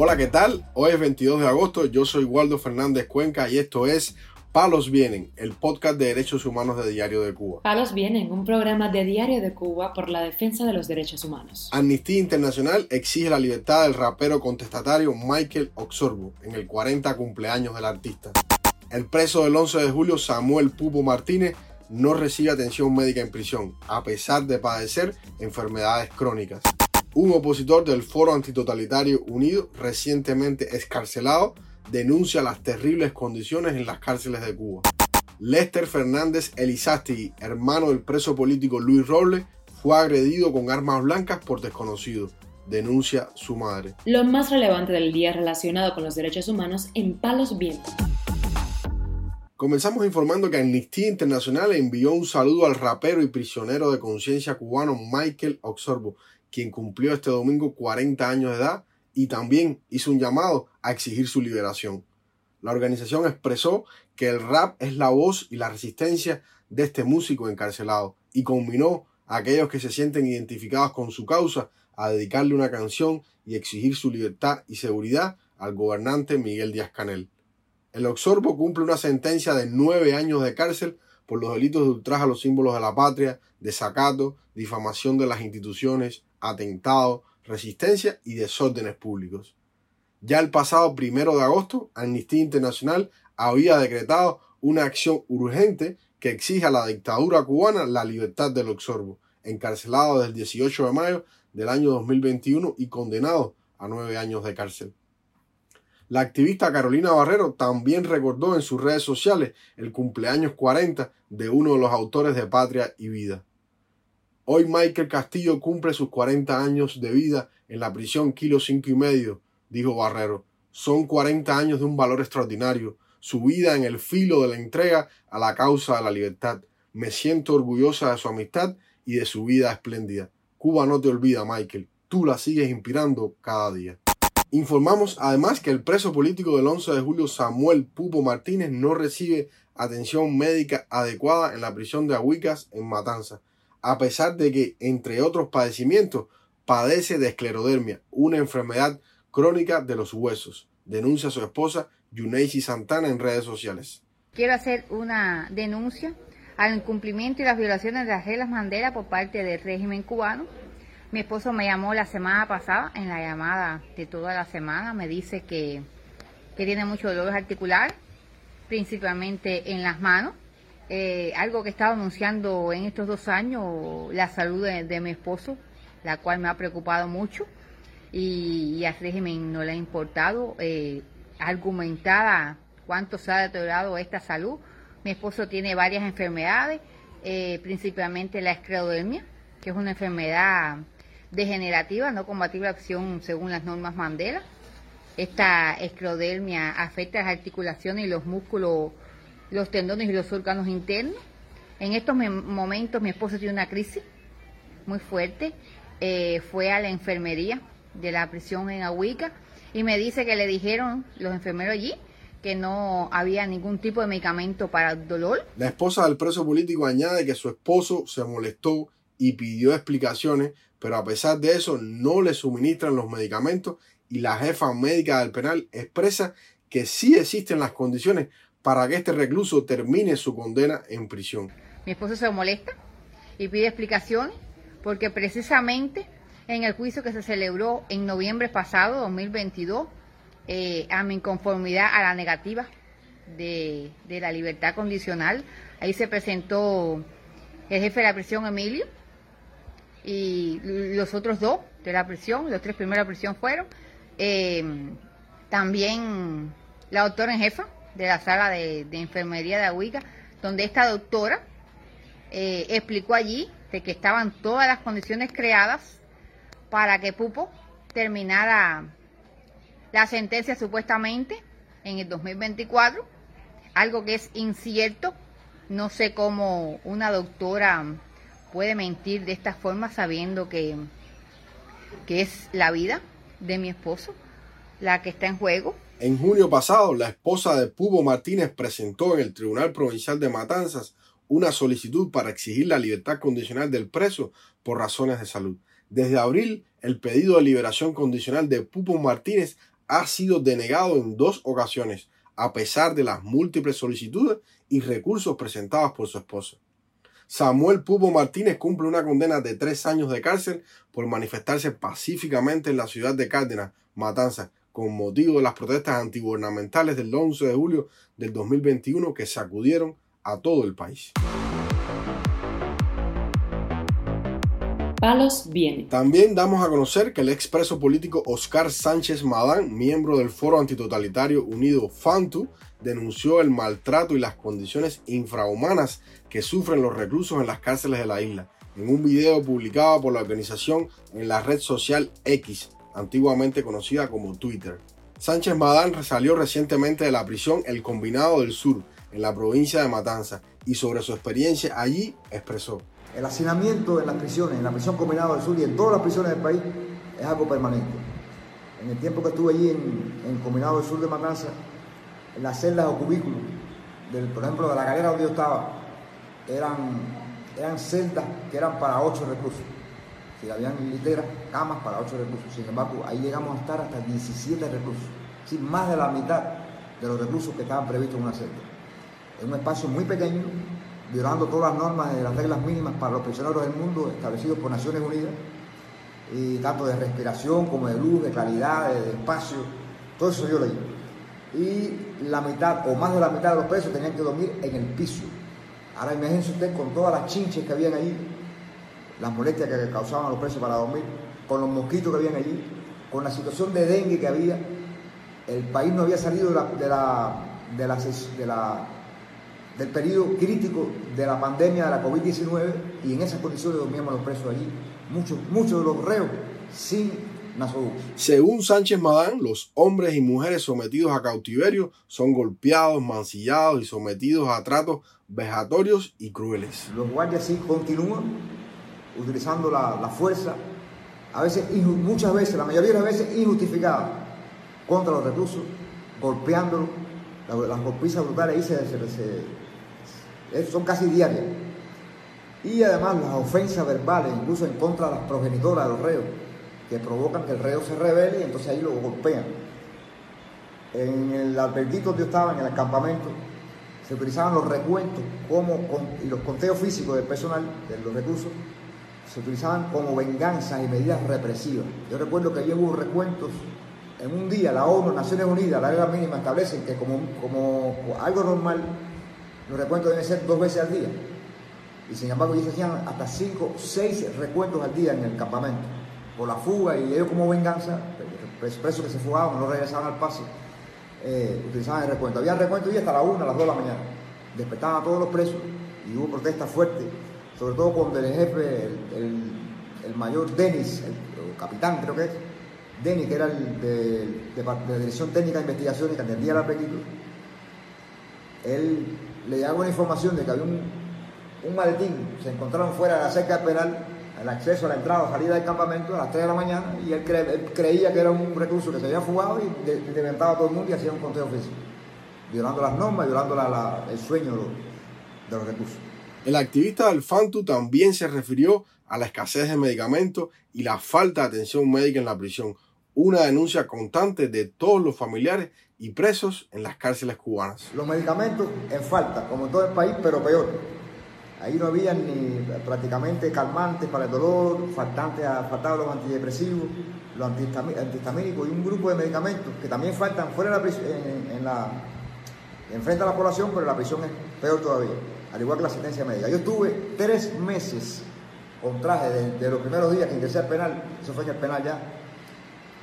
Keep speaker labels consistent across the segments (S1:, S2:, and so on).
S1: Hola, ¿qué tal? Hoy es 22 de agosto, yo soy Waldo Fernández Cuenca y esto es Palos Vienen, el podcast de derechos humanos de Diario de Cuba.
S2: Palos Vienen, un programa de Diario de Cuba por la defensa de los derechos humanos.
S1: Amnistía Internacional exige la libertad del rapero contestatario Michael Oxorbo en el 40 cumpleaños del artista. El preso del 11 de julio, Samuel Pupo Martínez, no recibe atención médica en prisión, a pesar de padecer enfermedades crónicas un opositor del Foro Antitotalitario Unido, recientemente escarcelado, denuncia las terribles condiciones en las cárceles de Cuba. Lester Fernández Elizasti, hermano del preso político Luis Robles, fue agredido con armas blancas por desconocidos, denuncia su madre.
S2: Lo más relevante del día relacionado con los derechos humanos en Palos Vientos.
S1: Comenzamos informando que Amnistía Internacional envió un saludo al rapero y prisionero de conciencia cubano Michael Oxorbo, quien cumplió este domingo 40 años de edad y también hizo un llamado a exigir su liberación. La organización expresó que el rap es la voz y la resistencia de este músico encarcelado y combinó a aquellos que se sienten identificados con su causa a dedicarle una canción y exigir su libertad y seguridad al gobernante Miguel Díaz Canel. El Oxorbo cumple una sentencia de nueve años de cárcel por los delitos de ultraje a los símbolos de la patria, desacato, difamación de las instituciones, atentado, resistencia y desórdenes públicos. Ya el pasado primero de agosto, Amnistía Internacional había decretado una acción urgente que exige a la dictadura cubana la libertad del Oxorbo, encarcelado desde el 18 de mayo del año 2021 y condenado a nueve años de cárcel. La activista Carolina Barrero también recordó en sus redes sociales el cumpleaños 40 de uno de los autores de Patria y Vida. Hoy Michael Castillo cumple sus 40 años de vida en la prisión Kilo 5 y medio, dijo Barrero. Son 40 años de un valor extraordinario, su vida en el filo de la entrega a la causa de la libertad. Me siento orgullosa de su amistad y de su vida espléndida. Cuba no te olvida, Michael. Tú la sigues inspirando cada día. Informamos además que el preso político del 11 de julio, Samuel Pupo Martínez, no recibe atención médica adecuada en la prisión de Ahuicas en Matanza a pesar de que, entre otros padecimientos, padece de esclerodermia, una enfermedad crónica de los huesos, denuncia su esposa Yuneisi Santana en redes sociales.
S3: Quiero hacer una denuncia al incumplimiento y las violaciones de las reglas Mandela por parte del régimen cubano. Mi esposo me llamó la semana pasada, en la llamada de toda la semana, me dice que, que tiene mucho dolor articular, principalmente en las manos, eh, algo que he estado anunciando en estos dos años, la salud de, mi esposo, la cual me ha preocupado mucho y, al régimen no le ha importado eh, argumentar cuánto se ha deteriorado esta salud. Mi esposo tiene varias enfermedades, eh, principalmente la esclerodermia, que es una enfermedad degenerativa, no combatible acción según las normas Mandela. Esta esclerodermia afecta las articulaciones y los músculos los tendones y los órganos internos. En estos momentos mi esposo tiene una crisis muy fuerte. Eh, fue a la enfermería de la prisión en Ahuica y me dice que le dijeron los enfermeros allí que no había ningún tipo de medicamento para el dolor.
S1: La esposa del preso político añade que su esposo se molestó y pidió explicaciones, pero a pesar de eso no le suministran los medicamentos y la jefa médica del penal expresa que sí existen las condiciones para que este recluso termine su condena en prisión.
S3: Mi esposo se molesta y pide explicaciones porque precisamente en el juicio que se celebró en noviembre pasado, 2022, eh, a mi inconformidad a la negativa de, de la libertad condicional, ahí se presentó el jefe de la prisión, Emilio, y los otros dos de la prisión, los tres primeros de la prisión fueron, eh, también la doctora en jefa, de la sala de, enfermería de Aguica, donde esta doctora eh, explicó allí de que estaban todas las condiciones creadas para que Pupo terminara la sentencia supuestamente en el 2024, algo que es incierto. No sé cómo una doctora puede mentir de esta forma sabiendo que, que es la vida de mi esposo la que está en juego.
S1: En junio pasado, la esposa de Pubo Martínez presentó en el Tribunal Provincial de Matanzas una solicitud para exigir la libertad condicional del preso por razones de salud. Desde abril, el pedido de liberación condicional de Pupo Martínez ha sido denegado en dos ocasiones, a pesar de las múltiples solicitudes y recursos presentados por su esposa. Samuel Pupo Martínez cumple una condena de tres años de cárcel por manifestarse pacíficamente en la ciudad de Cárdenas, Matanzas, con motivo de las protestas antigubernamentales del 11 de julio del 2021 que sacudieron a todo el país.
S2: Palos viene.
S1: También damos a conocer que el expreso político Oscar Sánchez Madán, miembro del Foro Antitotalitario Unido FANTU, denunció el maltrato y las condiciones infrahumanas que sufren los reclusos en las cárceles de la isla, en un video publicado por la organización en la red social X, antiguamente conocida como Twitter. Sánchez Madán salió recientemente de la prisión El Combinado del Sur, en la provincia de Matanza, y sobre su experiencia allí expresó.
S4: El hacinamiento en las prisiones, en la prisión Combinado del Sur y en todas las prisiones del país es algo permanente. En el tiempo que estuve allí en, el Combinado del Sur de Matanza, en las celdas o cubículos, del, por ejemplo, de la galera donde yo estaba, eran, eran celdas que eran para ocho reclusos. Si habían literas, camas para ocho reclusos. Sin embargo, ahí llegamos a estar hasta 17 reclusos. Sí, más de la mitad de los reclusos que estaban previstos en una celda. En un espacio muy pequeño, violando todas las normas de las reglas mínimas para los prisioneros del mundo establecidos por Naciones Unidas, y tanto de respiración como de luz, de claridad, de, espacio, todo eso yo leí. Y la mitad o más de la mitad de los presos tenían que dormir en el piso. Ahora imagínense usted con todas las chinches que habían allí, las molestias que causaban a los presos para dormir, con los mosquitos que habían allí, con la situación de dengue que había, el país no había salido de la, de la, de la, de la del periodo crítico de la pandemia de la COVID-19 y en esas condiciones dormíamos los presos allí, muchos, muchos de los reos sin nasoducto.
S1: Según Sánchez Madán, los hombres y mujeres sometidos a cautiverio son golpeados, mancillados y sometidos a tratos vejatorios y crueles.
S4: Los guardias sí continúan utilizando la, la fuerza, a veces, muchas veces, la mayoría de las veces injustificada, contra los reclusos, golpeándolos, las, golpizas brutales ahí son casi diarias. Y además las ofensas verbales, incluso en contra de las progenitoras de los reos, que provocan que el reo se revele y entonces ahí lo golpean. En el alberguito donde yo estaba, en el campamento, se utilizaban los recuentos como, y los conteos físicos del personal, de los recursos, se utilizaban como venganzas y medidas represivas. Yo recuerdo que hubo recuentos en un día, la ONU, Naciones Unidas, la regla mínima establecen que como, algo normal los recuentos deben ser dos veces al día. Y sin embargo, ellos hacían hasta cinco, seis recuentos al día en el campamento. Por la fuga y ellos como venganza, los presos que se fugaban, no regresaban al paso, eh, utilizaban el recuento. Había recuento y hasta la una, a las dos de la mañana. Despertaban a todos los presos y hubo protestas fuertes, sobre todo cuando el jefe, el, mayor Denis, el, capitán creo que es, Denis, que era el de, la Dirección Técnica de Investigación y que atendía al apetito, él le hago la información de que había un, un maletín, se encontraron fuera de la cerca penal, el acceso a la entrada o salida del campamento a las 3 de la mañana y él, creía que era un recurso que se había fugado y de, a todo el mundo y hacía un conteo físico, violando las normas, violando el sueño de los, recursos.
S1: El activista del FANTU también se refirió a la escasez de medicamentos y la falta de atención médica en la prisión, una denuncia constante de todos los familiares y presos en las cárceles cubanas.
S4: Los medicamentos en falta, como en todo el país, pero peor. Ahí no había ni prácticamente calmantes para el dolor, faltaban los antidepresivos, los antihistamínicos y un grupo de medicamentos que también faltan fuera de la prisión, en, la, enfrente a la población, pero la prisión es peor todavía, al igual que la asistencia médica. Yo estuve tres meses con traje de, los primeros días que ingresé al penal, eso fue en el penal ya,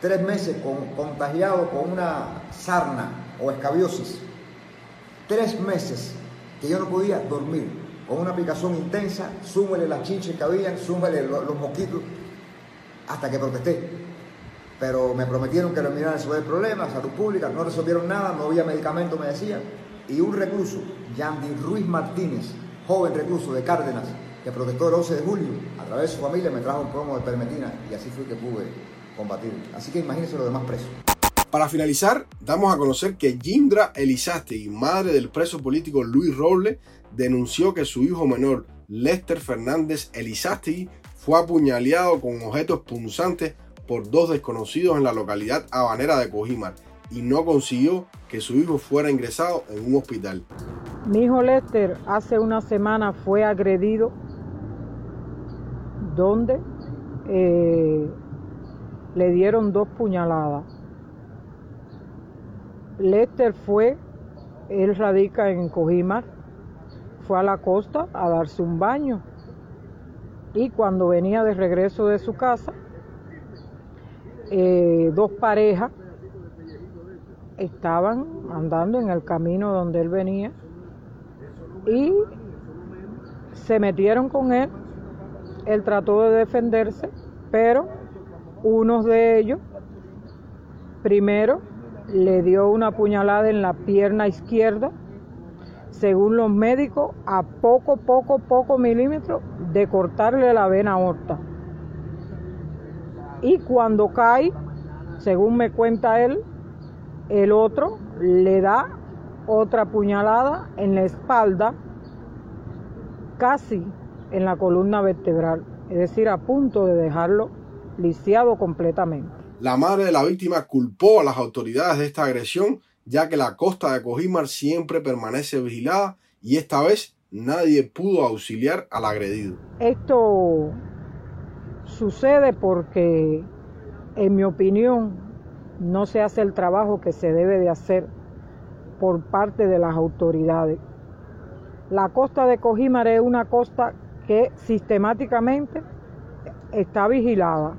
S4: tres meses contagiado con una sarna o escabiosis. Tres meses que yo no podía dormir, con una aplicación intensa, súmele las chinches que habían, súmele los, mosquitos, hasta que protesté. Pero me prometieron que lo miraran sobre el problema, salud pública, no resolvieron nada, no había medicamento, me decían. Y un recluso, Yandy Ruiz Martínez, joven recluso de Cárdenas, que protestó el 11 de julio, a través de su familia me trajo un promo de permetina y así fue que pude combatir. Así que imagínense los demás presos.
S1: Para finalizar, damos a conocer que Jindra Elizastegui, madre del preso político Luis Roble, denunció que su hijo menor, Lester Fernández Elizastegui, fue apuñaleado con objetos punzantes por dos desconocidos en la localidad habanera de Cojimar y no consiguió que su hijo fuera ingresado en un hospital.
S5: Mi hijo Lester hace una semana fue agredido donde eh, le dieron dos puñaladas. Lester fue, él radica en Cojimar, fue a la costa a darse un baño y cuando venía de regreso de su casa, eh, dos parejas estaban andando en el camino donde él venía y se metieron con él. Él trató de defenderse, pero uno de ellos primero le dio una puñalada en la pierna izquierda, según los médicos, a poco, poco, poco milímetros de cortarle la vena aorta. Y cuando cae, según me cuenta él, el otro le da otra puñalada en la espalda, casi en la columna vertebral, es decir, a punto de dejarlo lisiado completamente.
S1: La madre de la víctima culpó a las autoridades de esta agresión, ya que la costa de Cojimar siempre permanece vigilada y esta vez nadie pudo auxiliar al agredido.
S5: Esto sucede porque, en mi opinión, no se hace el trabajo que se debe de hacer por parte de las autoridades. La costa de Cojimar es una costa que sistemáticamente está vigilada.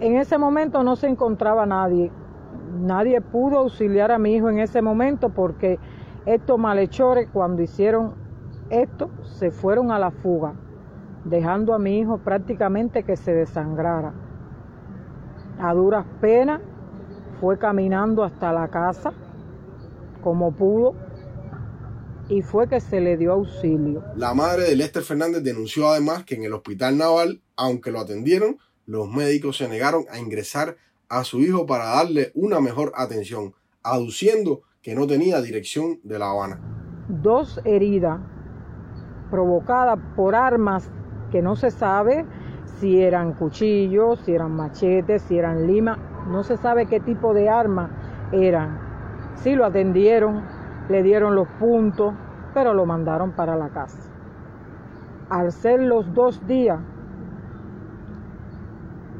S5: En ese momento no se encontraba nadie. Nadie pudo auxiliar a mi hijo en ese momento porque estos malhechores cuando hicieron esto se fueron a la fuga, dejando a mi hijo prácticamente que se desangrara. A duras penas fue caminando hasta la casa como pudo y fue que se le dio auxilio.
S1: La madre de Lester Fernández denunció además que en el hospital naval, aunque lo atendieron, los médicos se negaron a ingresar a su hijo para darle una mejor atención, aduciendo que no tenía dirección de La Habana.
S5: Dos heridas provocadas por armas que no se sabe si eran cuchillos, si eran machetes, si eran lima, no se sabe qué tipo de arma eran. Sí lo atendieron, le dieron los puntos, pero lo mandaron para la casa. Al ser los dos días,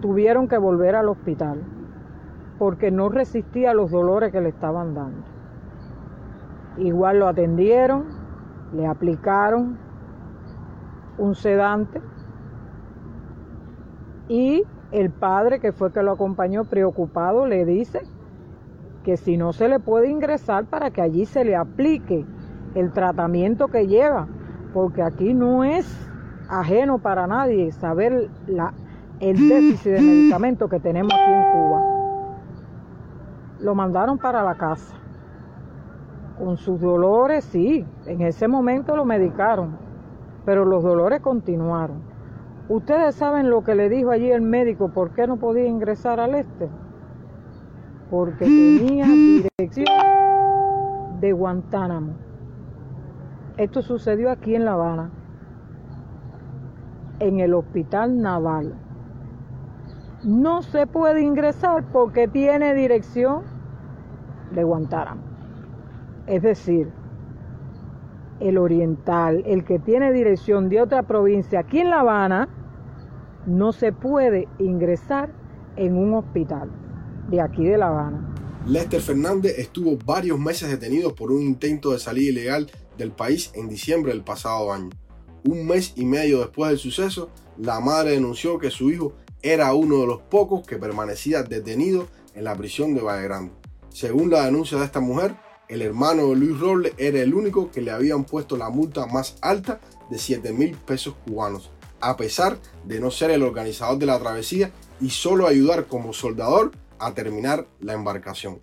S5: tuvieron que volver al hospital porque no resistía los dolores que le estaban dando. Igual lo atendieron, le aplicaron un sedante y el padre, que fue que lo acompañó preocupado, le dice que si no se le puede ingresar para que allí se le aplique el tratamiento que lleva, porque aquí no es ajeno para nadie saber el déficit de medicamentos que tenemos aquí en Cuba. Lo mandaron para la casa. Con sus dolores, sí, en ese momento lo medicaron, pero los dolores continuaron. Ustedes saben lo que le dijo allí el médico, por qué no podía ingresar al este. Porque tenía dirección de Guantánamo. Esto sucedió aquí en La Habana, en el hospital naval. No se puede ingresar porque tiene dirección de Guantánamo. Es decir, el oriental, el que tiene dirección de otra provincia aquí en La Habana, no se puede ingresar en un hospital de aquí de La Habana.
S1: Lester Fernández estuvo varios meses detenido por un intento de salida ilegal del país en diciembre del pasado año. Un mes y medio después del suceso, la madre denunció que su hijo era uno de los pocos que permanecía detenido en la prisión de Valle Grande. Según la denuncia de esta mujer, el hermano de Luis Robles era el único que le habían puesto la multa más alta de 7 mil pesos cubanos, a pesar de no ser el organizador de la travesía y solo ayudar como soldador a terminar la embarcación.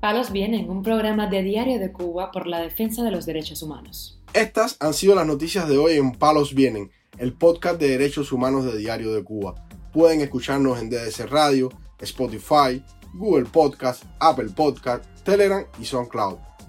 S2: Palos Vienen, un programa de Diario de Cuba por la defensa de los derechos humanos.
S1: Estas han sido las noticias de hoy en Palos Vienen, el podcast de derechos humanos de Diario de Cuba. Pueden escucharnos en DDC Radio, Spotify, Google Podcast, Apple Podcast, Telegram y SoundCloud.